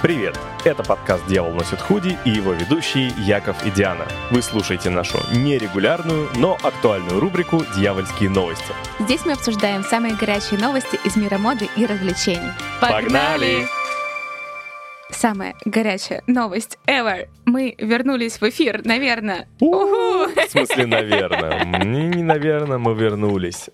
Привет! Это подкаст «Дьявол носит худи» и его ведущие Яков и Диана. Вы слушаете нашу нерегулярную, но актуальную рубрику «Дьявольские новости». Здесь мы обсуждаем самые горячие новости из мира моды и развлечений. Погнали! Самая горячая новость ever. Мы вернулись в эфир, наверное. У-ху! В смысле, наверное? Не, не наверное, мы вернулись.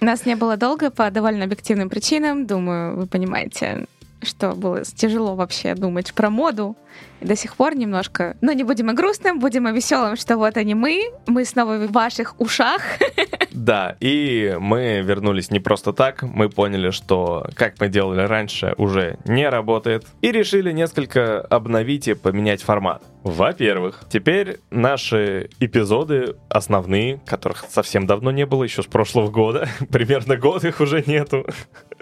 Нас не было долго по довольно объективным причинам. Думаю, вы понимаете что было тяжело вообще думать про моду. И до сих пор немножко... Но не будем о грустном, будем о веселом, что вот они мы, мы снова в ваших ушах. Да, и мы вернулись не просто так, мы поняли, что как мы делали раньше уже не работает, и решили несколько обновить и поменять формат. Во-первых, теперь наши эпизоды основные, которых совсем давно не было, еще с прошлого года, примерно год их уже нету,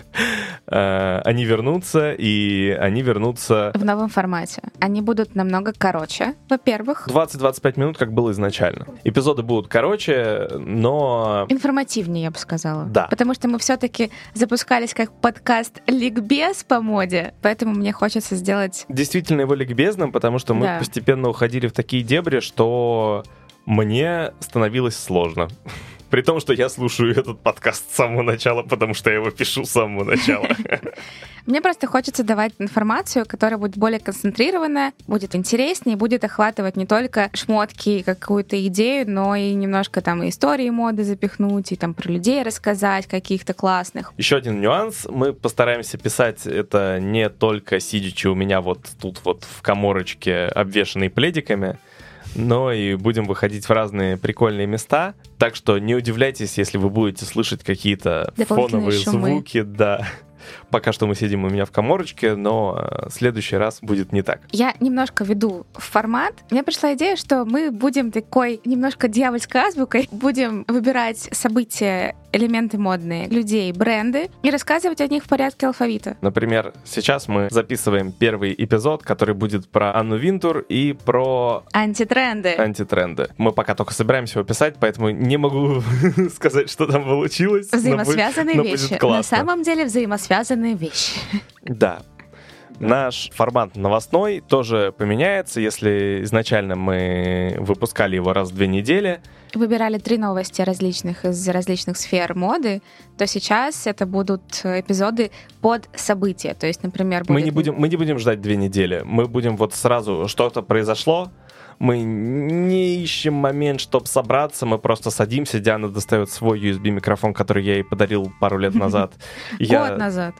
э, они вернутся, и они вернутся... В новом формате. Они будут намного короче, во-первых. 20-25 минут, как было изначально. Эпизоды будут короче, но... Информативнее, я бы сказала. Да. Потому что мы все-таки запускались как подкаст ликбез по моде, поэтому мне хочется сделать... Действительно его ликбезным, потому что мы Да. постепенно уходили в такие дебри, что мне становилось сложно. При том, что я слушаю этот подкаст с самого начала, потому что я его пишу с самого начала. Мне просто хочется давать информацию, которая будет более концентрированная, будет интереснее, будет охватывать не только шмотки и какую-то идею, но и немножко там и истории моды запихнуть, и там про людей рассказать каких-то классных. Еще один нюанс. Мы постараемся писать это не только сидячи у меня вот тут вот в коморочке, обвешанной пледиками, но и будем выходить в разные прикольные места. Так что не удивляйтесь, если вы будете слышать какие-то фоновые шумы. звуки, да. Пока что мы сидим у меня в коморочке, но э, в следующий раз будет не так. Я немножко веду формат. Мне пришла идея, что мы будем такой немножко дьявольской азбукой, будем выбирать события, элементы модные, людей, бренды и рассказывать о них в порядке алфавита. Например, сейчас мы записываем первый эпизод, который будет про Анну Винтур и про Антитренды. антитренды. Мы пока только собираемся его писать, поэтому не могу сказать, что там получилось. но Взаимосвязанные но вещи. На классно. самом деле взаимосвязанные вещи. Да. Наш формат новостной тоже поменяется. Если изначально мы выпускали его раз в две недели, Выбирали три новости различных из различных сфер моды, то сейчас это будут эпизоды под события. То есть, например, мы будет не, будем, мы не будем ждать две недели. Мы будем вот сразу, что-то произошло, мы не ищем момент, чтобы собраться, мы просто садимся, Диана достает свой USB-микрофон, который я ей подарил пару лет назад. Год назад.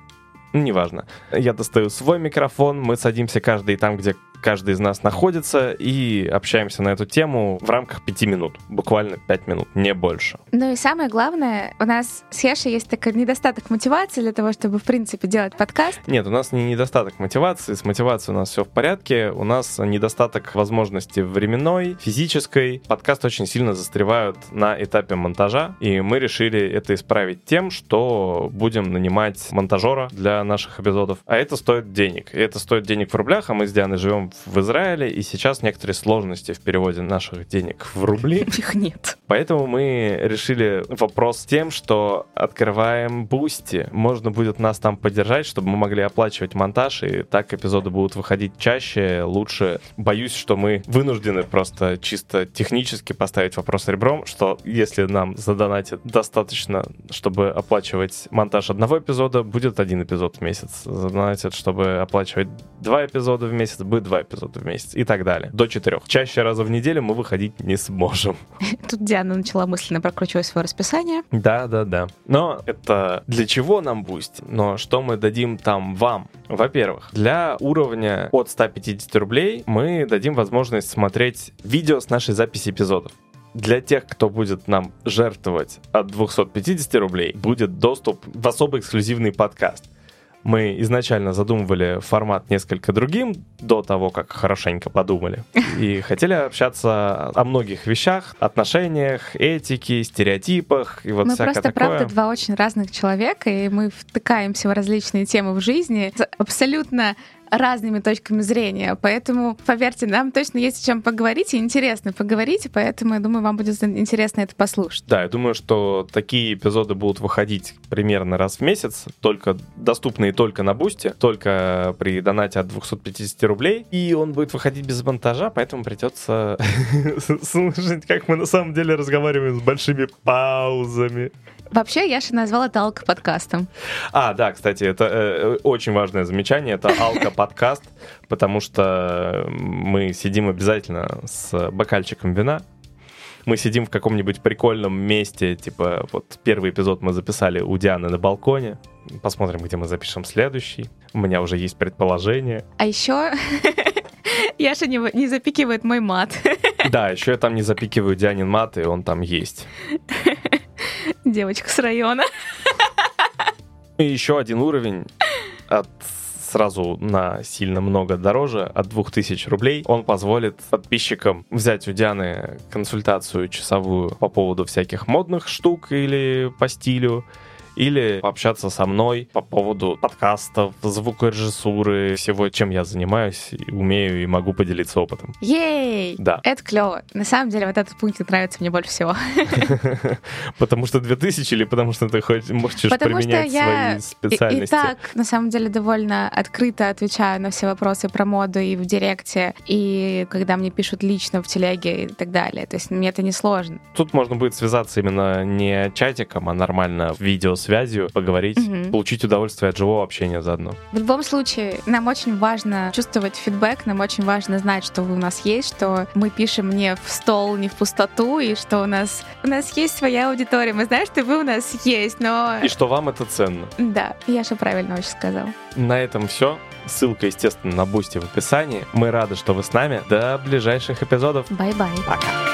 Ну, Неважно. Я достаю свой микрофон, мы садимся каждый там, где каждый из нас находится, и общаемся на эту тему в рамках пяти минут. Буквально пять минут, не больше. Ну и самое главное, у нас с Хешей есть такой недостаток мотивации для того, чтобы, в принципе, делать подкаст. Нет, у нас не недостаток мотивации, с мотивацией у нас все в порядке, у нас недостаток возможности временной, физической. Подкасты очень сильно застревают на этапе монтажа, и мы решили это исправить тем, что будем нанимать монтажера для наших эпизодов. А это стоит денег. И это стоит денег в рублях, а мы с Дианой живем в Израиле, и сейчас некоторые сложности в переводе наших денег в рубли. Их нет. Поэтому мы решили вопрос тем, что открываем Boosty. Можно будет нас там поддержать, чтобы мы могли оплачивать монтаж, и так эпизоды будут выходить чаще, лучше. Боюсь, что мы вынуждены просто чисто технически поставить вопрос ребром, что если нам задонатят достаточно, чтобы оплачивать монтаж одного эпизода, будет один эпизод в месяц. Задонатят, чтобы оплачивать два эпизода в месяц, будет два эпизода в месяц и так далее. До четырех. Чаще раза в неделю мы выходить не сможем. Тут Диана начала мысленно прокручивать свое расписание. Да, да, да. Но это для чего нам Boost? Но что мы дадим там вам? Во-первых, для уровня от 150 рублей мы дадим возможность смотреть видео с нашей записи эпизодов. Для тех, кто будет нам жертвовать от 250 рублей, будет доступ в особо эксклюзивный подкаст. Мы изначально задумывали формат несколько другим до того, как хорошенько подумали. И хотели общаться о многих вещах, отношениях, этике, стереотипах и вот мы всякое просто, такое. правда, два очень разных человека, и мы втыкаемся в различные темы в жизни с абсолютно разными точками зрения. Поэтому, поверьте, нам точно есть о чем поговорить, и интересно поговорить, поэтому, я думаю, вам будет интересно это послушать. Да, я думаю, что такие эпизоды будут выходить примерно раз в месяц, только доступные только на Бусте, только при донате от 250 рублей, и он будет выходить без монтажа, поэтому придется слушать, как мы на самом деле разговариваем с большими паузами. Вообще, Яша назвал это алко-подкастом. А, да, кстати, это э, очень важное замечание. Это алко-подкаст, потому что мы сидим обязательно с бокальчиком вина. Мы сидим в каком-нибудь прикольном месте, типа вот первый эпизод мы записали у Дианы на балконе. Посмотрим, где мы запишем следующий. У меня уже есть предположение. А еще Яша не, не запикивает мой мат. Да, еще я там не запикиваю Дианин мат, и он там есть. Девочка с района. И еще один уровень. От сразу на сильно много дороже, от 2000 рублей, он позволит подписчикам взять у Дианы консультацию часовую по поводу всяких модных штук или по стилю, или пообщаться со мной по поводу подкастов, звукорежиссуры, всего, чем я занимаюсь, умею и могу поделиться опытом. Ей! Да. Это клево. На самом деле, вот этот пункт нравится мне больше всего. Потому что 2000 или потому что ты хочешь применять свои специальности? И так, на самом деле, довольно открыто отвечаю на все вопросы про моду и в директе, и когда мне пишут лично в телеге и так далее. То есть мне это не сложно. Тут можно будет связаться именно не чатиком, а нормально в видео связью, поговорить, угу. получить удовольствие от живого общения заодно. В любом случае, нам очень важно чувствовать фидбэк, нам очень важно знать, что вы у нас есть, что мы пишем не в стол, не в пустоту, и что у нас у нас есть своя аудитория. Мы знаем, что вы у нас есть, но... И что вам это ценно. Да, я же правильно очень сказал. На этом все. Ссылка, естественно, на Boosty в описании. Мы рады, что вы с нами. До ближайших эпизодов. Bye-bye. Пока.